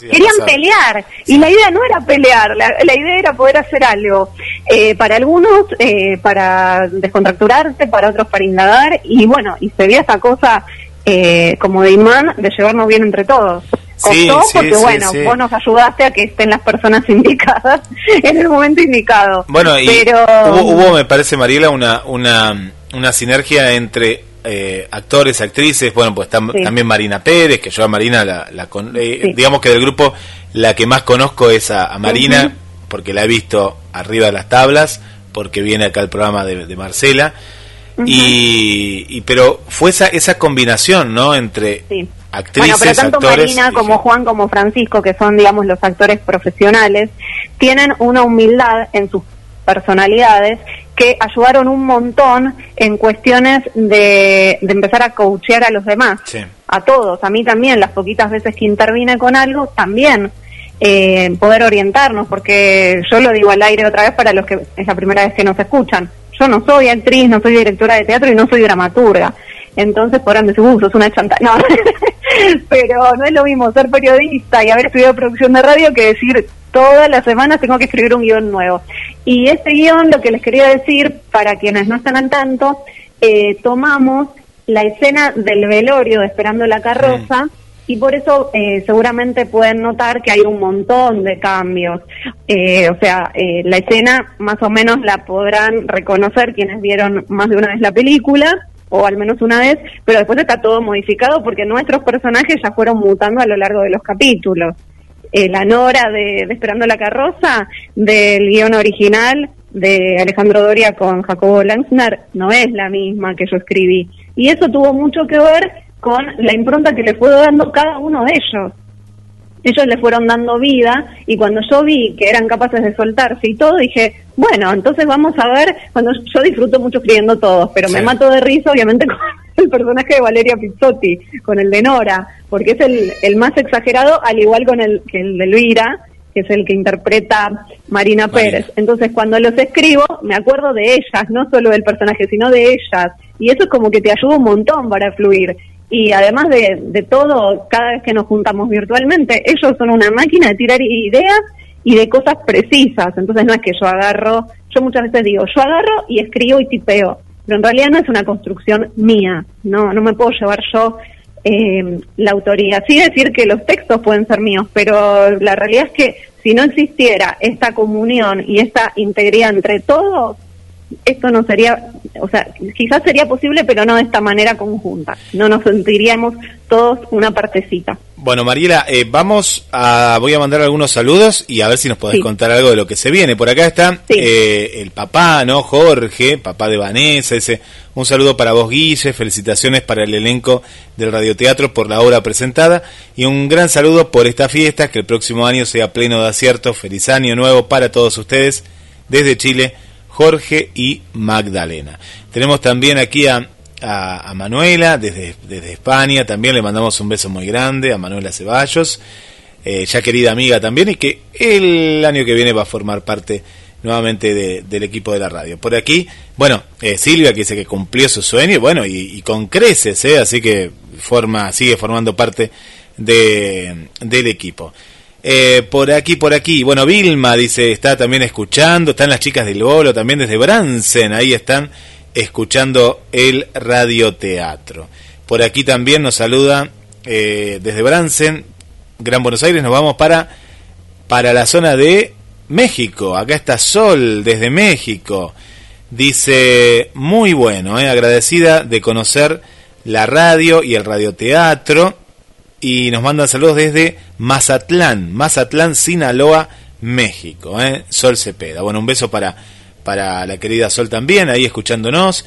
Querían pelear y la idea no era pelear, la, la idea era poder hacer algo. Eh, para algunos, eh, para descontracturarse, para otros para indagar y bueno, y se veía esa cosa eh, como de imán de llevarnos bien entre todos. Costó sí, porque bueno, vos nos ayudaste a que estén las personas indicadas en el momento indicado. Bueno, y Pero hubo, hubo, me parece, Mariela, una, una, una sinergia entre eh, actores, actrices, bueno, pues tam- Sí. también Marina Pérez, que yo a Marina, la, la con- eh, Sí. digamos que del grupo la que más conozco es a, a Marina, porque la he visto arriba de las tablas, porque viene acá el programa de, de Marcela, y, y pero fue esa, esa combinación, ¿no? Entre Bueno, actrices, pero tanto actores... Marina como Juan como Francisco, que son, digamos, los actores profesionales, tienen una humildad en sus personalidades que ayudaron un montón en cuestiones de, de empezar a coachear a los demás, Sí. a todos, a mí también, las poquitas veces que intervine con algo, también eh, poder orientarnos, porque yo lo digo al aire otra vez para los que es la primera vez que nos escuchan. Yo no soy actriz, no soy directora de teatro y no soy dramaturga. Entonces podrán decir, uh, sos una chanta. No, pero no es lo mismo ser periodista y haber estudiado producción de radio que decir todas las semanas tengo que escribir un guion nuevo. Y este guion, lo que les quería decir, para quienes no están al tanto, eh, tomamos la escena del velorio de Esperando la carroza y por eso eh, seguramente pueden notar que hay un montón de cambios. Eh, o sea, eh, la escena más o menos la podrán reconocer quienes vieron más de una vez la película o al menos una vez, pero después está todo modificado porque nuestros personajes ya fueron mutando a lo largo de los capítulos. Eh, la Nora de, Esperando la Carroza, del guion original de Alejandro Doria con Jacobo Langsner, no es la misma que yo escribí. Y eso tuvo mucho que ver con la impronta que le fue dando cada uno de ellos. Ellos le fueron dando vida y cuando yo vi que eran capaces de soltarse y todo, dije, bueno, entonces vamos a ver, cuando yo disfruto mucho escribiendo todos, pero me mato de risa obviamente con el personaje de Valeria Pizzotti, con el de Nora, porque es el, el más exagerado, al igual con el que el de Elvira, que es el que interpreta Marina Pérez. Entonces, cuando los escribo, me acuerdo de ellas, no solo del personaje, sino de ellas. Y eso es como que te ayuda un montón para fluir. Y además de, de todo, cada vez que nos juntamos virtualmente, ellos son una máquina de tirar ideas y de cosas precisas. Entonces, no es que yo agarro, yo muchas veces digo, yo agarro y escribo y tipeo. Pero en realidad no es una construcción mía. No, no me puedo llevar yo eh, la autoría. Sí decir que los textos pueden ser míos, pero la realidad es que si no existiera esta comunión y esta integridad entre todos, esto no sería, o sea, quizás sería posible, pero no de esta manera conjunta. No nos sentiríamos todos una partecita. Bueno, Mariela, eh, vamos a, voy a mandar algunos saludos y a ver si nos podés Sí. contar algo de lo que se viene. Por acá está eh, el papá, ¿no? Jorge, papá de Vanessa, ese, un saludo para vos, Guille, felicitaciones para el elenco del radioteatro por la obra presentada y un gran saludo por esta fiesta, que el próximo año sea pleno de aciertos. Feliz año nuevo para todos ustedes desde Chile. Jorge y Magdalena. Tenemos también aquí a, a, Manuela desde, desde España, también le mandamos un beso muy grande a Manuela Ceballos, eh, ya querida amiga también, y que el año que viene va a formar parte nuevamente de- del equipo de la radio. Por aquí, bueno, eh, Silvia que dice que cumplió su sueño, y bueno, y, y con creces, ¿eh? así que forma, sigue formando parte de, del equipo. Eh, por aquí, por aquí. Bueno, Vilma dice, está también escuchando, están las chicas del Bolo también desde Bransen, ahí están escuchando el radioteatro. Por aquí también nos saluda eh, desde Bransen, Gran Buenos Aires, nos vamos para, para la zona de México. Acá está Sol desde México. Dice, muy bueno, eh, agradecida de conocer la radio y el radioteatro y nos mandan saludos desde Mazatlán, Mazatlán, Sinaloa, México. ¿eh? Sol Cepeda. Bueno, un beso para, para la querida Sol también, ahí escuchándonos.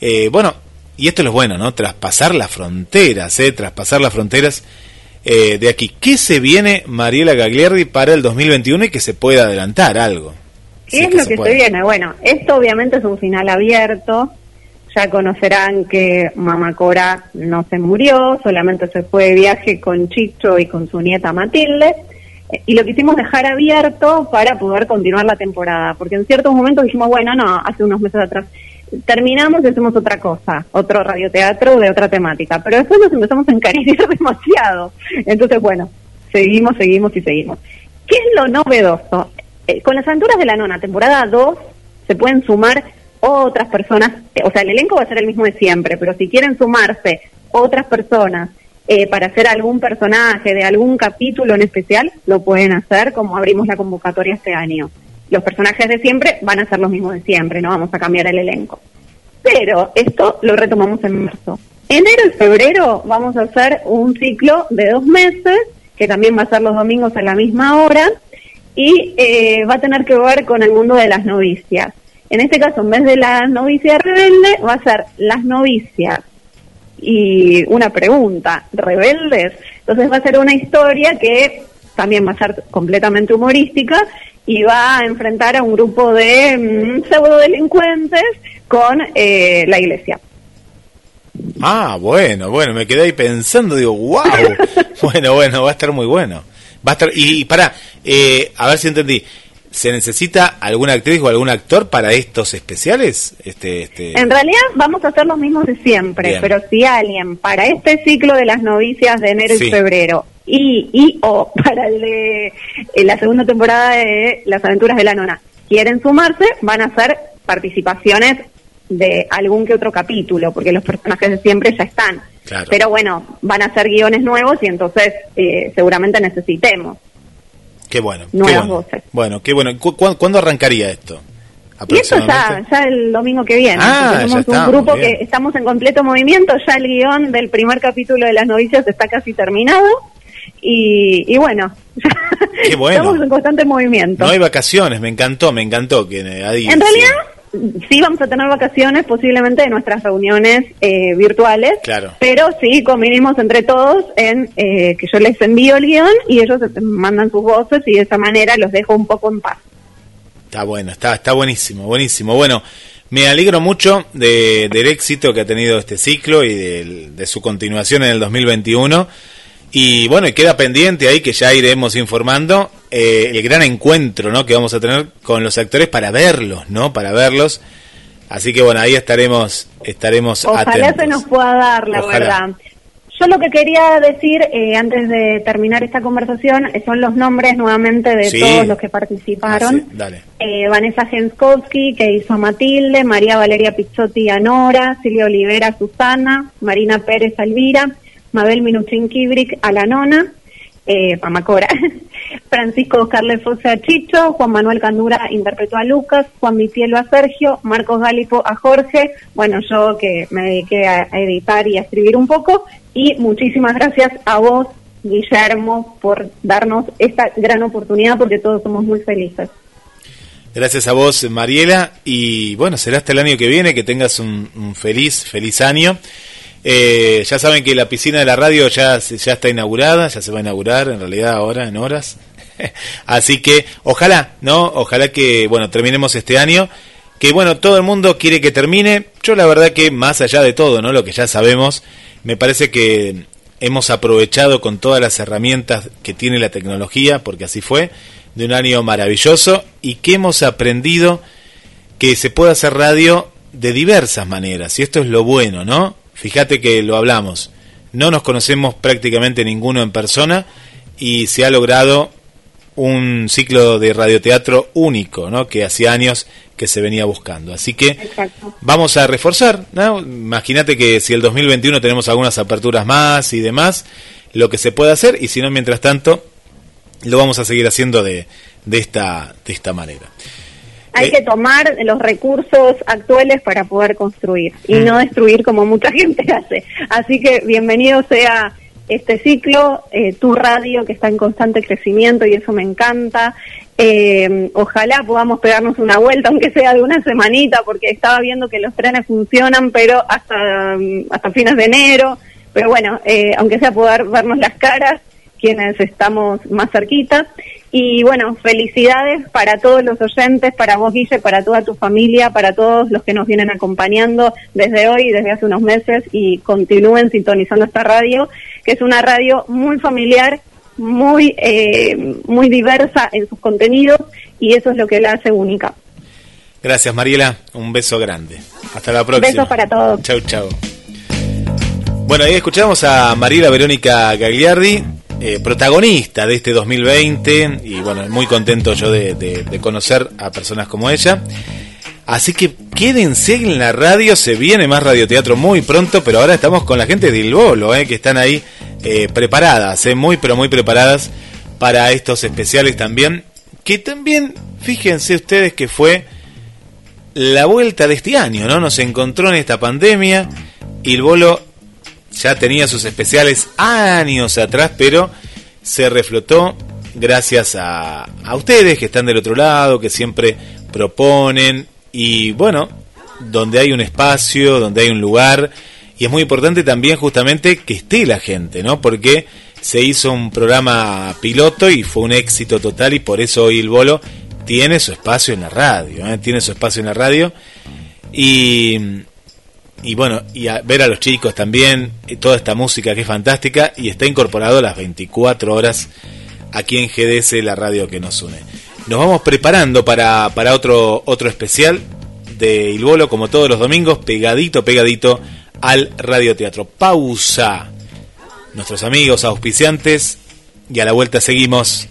Eh, bueno, y esto es lo bueno, ¿no? Traspasar las fronteras, ¿eh? Traspasar las fronteras eh, de aquí. ¿Qué se viene, Mariela Gagliardi, para el 2021 y que se pueda adelantar algo? ¿Qué Sí, es que lo se que puede. se viene? Bueno, esto obviamente es un final abierto. Ya conocerán que Mamá Cora no se murió, solamente se fue de viaje con Chicho y con su nieta Matilde. Eh, Y lo quisimos dejar abierto para poder continuar la temporada, porque en ciertos momentos dijimos, bueno, no, hace unos meses atrás, terminamos y hacemos otra cosa, otro radioteatro de otra temática, pero después nos empezamos a encarecer demasiado. Entonces, bueno, seguimos, seguimos y seguimos. ¿Qué es lo novedoso? Eh, con las aventuras de la nona, temporada 2, se pueden sumar otras personas, o sea, el elenco va a ser el mismo de siempre, pero si quieren sumarse otras personas eh, para hacer algún personaje de algún capítulo en especial, lo pueden hacer como abrimos la convocatoria este año. Los personajes de siempre van a ser los mismos de siempre, no vamos a cambiar el elenco. Pero esto lo retomamos en marzo. Enero y febrero vamos a hacer un ciclo de dos meses, que también va a ser los domingos a la misma hora, y eh, va a tener que ver con el mundo de las novicias. En este caso, en vez de las novicias rebelde, va a ser las novicias y una pregunta, rebeldes. Entonces va a ser una historia que también va a ser completamente humorística y va a enfrentar a un grupo de mm, pseudo delincuentes con eh, la iglesia. Ah, bueno, bueno, me quedé ahí pensando, digo, wow. bueno, bueno, va a estar muy bueno. Va a estar y, para a ver si entendí. ¿Se necesita alguna actriz o algún actor para estos especiales? Este, este... En realidad vamos a hacer los mismos de siempre, Bien. pero si alguien para este ciclo de las novicias de enero Sí. y febrero y, y o para el de eh, la segunda temporada de Las aventuras de la nona quieren sumarse, van a hacer participaciones de algún que otro capítulo, porque los personajes de siempre ya están. Claro. Pero bueno, van a ser guiones nuevos y entonces eh, seguramente necesitemos. Qué bueno. qué Nuevas bueno. voces. Bueno, qué bueno. ¿Cu- cuán- ¿Cuándo arrancaría esto? Y eso ya, ya el domingo que viene. Ah, está, un grupo que estamos en completo movimiento. Ya el guion del primer capítulo de Las Novicias está casi terminado. Y, y bueno, Qué bueno. estamos en constante movimiento. No hay vacaciones, me encantó, me encantó que eh, en realidad, sí vamos a tener vacaciones posiblemente de nuestras reuniones eh, virtuales. Claro. Pero sí convinimos entre todos en eh, que yo les envío el guion y ellos mandan sus voces y de esa manera los dejo un poco en paz. Está bueno, está, está buenísimo, buenísimo. Bueno, me alegro mucho de- del éxito que ha tenido este ciclo y del- de, su continuación en el 2021. Y bueno, y queda pendiente ahí que ya iremos informando eh, el gran encuentro ¿no? que vamos a tener con los actores para verlos, ¿no? Para verlos. Así que bueno, ahí estaremos, estaremos Ojalá atentos. se nos pueda dar, la Ojalá. verdad. Yo lo que quería decir eh, antes de terminar esta conversación eh, son los nombres nuevamente de Sí. todos los que participaron. Ah, sí, dale. Eh, Vanessa Genskowski, que hizo a Matilde, María Valeria Pizzotti a Nora, Silvia Olivera a Susana, Marina Pérez a Elvira, Mabel Minuchin Kibrick a la Nona, eh, Pamacora, Francisco Oscar Lefose a Chicho, Juan Manuel Candura interpretó a Lucas, Juan Mitielo a Sergio, Marcos Galipo a Jorge, bueno, yo que me dediqué a, editar y a escribir un poco, y muchísimas gracias a vos, Guillermo, por darnos esta gran oportunidad, porque todos somos muy felices. Gracias a vos, Mariela. Y bueno, será hasta el año que viene que tengas un feliz, feliz año. Eh, ya saben que la piscina de la radio ya, ya está inaugurada, ya se va a inaugurar en realidad ahora, en horas. Así que ojalá, ¿no? Ojalá que, bueno, terminemos este año. Que bueno, todo el mundo quiere que termine. Yo la verdad que más allá de todo, ¿no? Lo que ya sabemos, me parece que hemos aprovechado con todas las herramientas que tiene la tecnología, porque así fue, de un año maravilloso y que hemos aprendido que se puede hacer radio de diversas maneras, y esto es lo bueno, ¿no? Fíjate que lo hablamos, no nos conocemos prácticamente ninguno en persona y se ha logrado un ciclo de radioteatro único, ¿no? Que hacía años que se venía buscando. Así que vamos a reforzar, ¿no? Imagínate que si el 2021 tenemos algunas aperturas más y demás, lo que se puede hacer y si no, mientras tanto, lo vamos a seguir haciendo de, de, esta, de esta manera. Hay Eh, que tomar los recursos actuales para poder construir y Mm. no destruir como mucha gente hace. Así que bienvenido sea este ciclo, eh, tu radio que está en constante crecimiento y eso me encanta. Eh, ojalá podamos pegarnos una vuelta, aunque sea de una semanita, porque estaba viendo que los trenes funcionan, pero hasta, mm, hasta fines de enero. Pero bueno, eh, aunque sea poder vernos las caras, quienes estamos más cerquita. Y bueno, felicidades para todos los oyentes, para vos, Guille, para toda tu familia, para todos los que nos vienen acompañando desde hoy desde hace unos meses y continúen sintonizando esta radio, que es una radio muy familiar, muy, eh, muy diversa en sus contenidos y eso es lo que la hace única. Gracias, Mariela. Un beso grande. Hasta la próxima. Besos para todos. Chau, chau. Bueno, ahí escuchamos a Mariela Verónica Gagliardi, eh, protagonista de este 2020 y bueno, muy contento yo de, conocer a personas como ella. Así que quédense en la radio, se viene más radioteatro muy pronto, pero ahora estamos con la gente de Il Bolo, eh, que están ahí eh, preparadas, muy pero muy preparadas para estos especiales también, que también, fíjense ustedes que fue la vuelta de este año, ¿no? Nos encontró en esta pandemia, Il Bolo ya tenía sus especiales años atrás, pero se reflotó gracias a, ustedes que están del otro lado, que siempre proponen y bueno, donde hay un espacio, donde hay un lugar y es muy importante también justamente que esté la gente, ¿no? Porque se hizo un programa piloto y fue un éxito total y por eso hoy el bolo tiene su espacio en la radio, ¿eh? tiene su espacio en la radio y y bueno, y a ver a los chicos también, toda esta música que es fantástica y está incorporado a las 24 horas aquí en GDS, la radio que nos une. Nos vamos preparando para, para otro, otro especial de Il Bolo, como todos los domingos, pegadito, pegadito al radioteatro. Pausa. Nuestros amigos auspiciantes y a la vuelta seguimos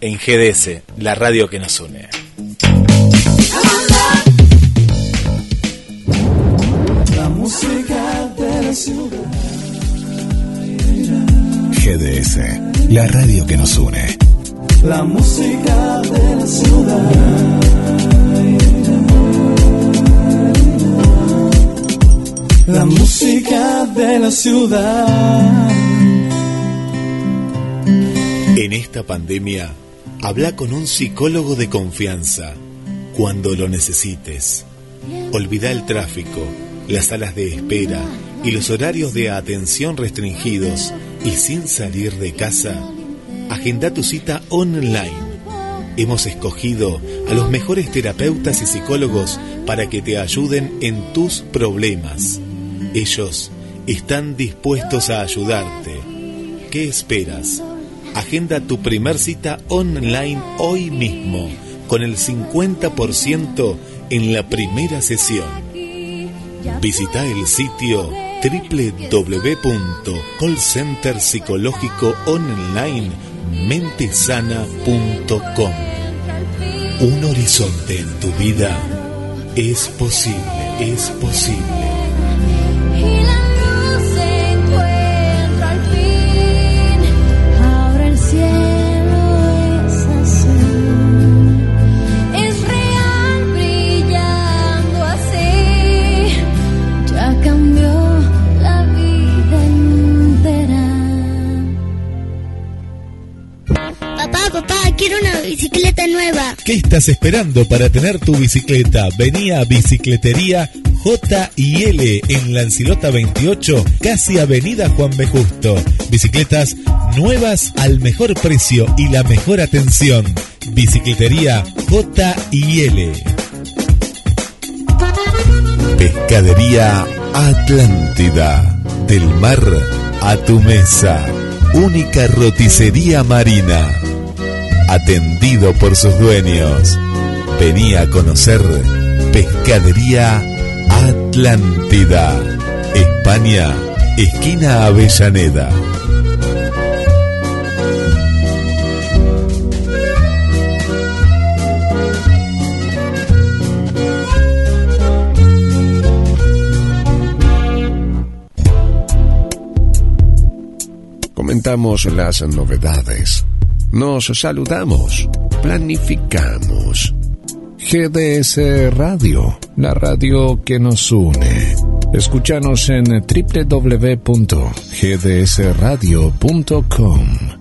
en GDS, la radio que nos une. GDS, la radio que nos une. La música de la ciudad. La música de la ciudad. En esta pandemia, habla con un psicólogo de confianza cuando lo necesites. Olvida el tráfico, las salas de espera y los horarios de atención restringidos y sin salir de casa. Agenda tu cita online. Hemos escogido a los mejores terapeutas y psicólogos para que te ayuden en tus problemas. Ellos están dispuestos a ayudarte. ¿Qué esperas? Agenda tu primer cita online hoy mismo con el 50% en la primera sesión. Visita el sitio www.callcenterpsicológicoonline.mentesana.com Un horizonte en tu vida es posible, es posible. ¿Qué estás esperando para tener tu bicicleta? Vení a Bicicletería J y L en Lancilota 28, casi Avenida Juan B. Justo. Bicicletas nuevas al mejor precio y la mejor atención. Bicicletería J y L. Pescadería Atlántida. Del mar a tu mesa. Única roticería marina. Atendido por sus dueños. Venía a conocer Pescadería Atlántida. España, esquina Avellaneda. Comentamos las novedades. Nos saludamos. Planificamos. GDS Radio, la radio que nos une. Escúchanos en www.gdsradio.com.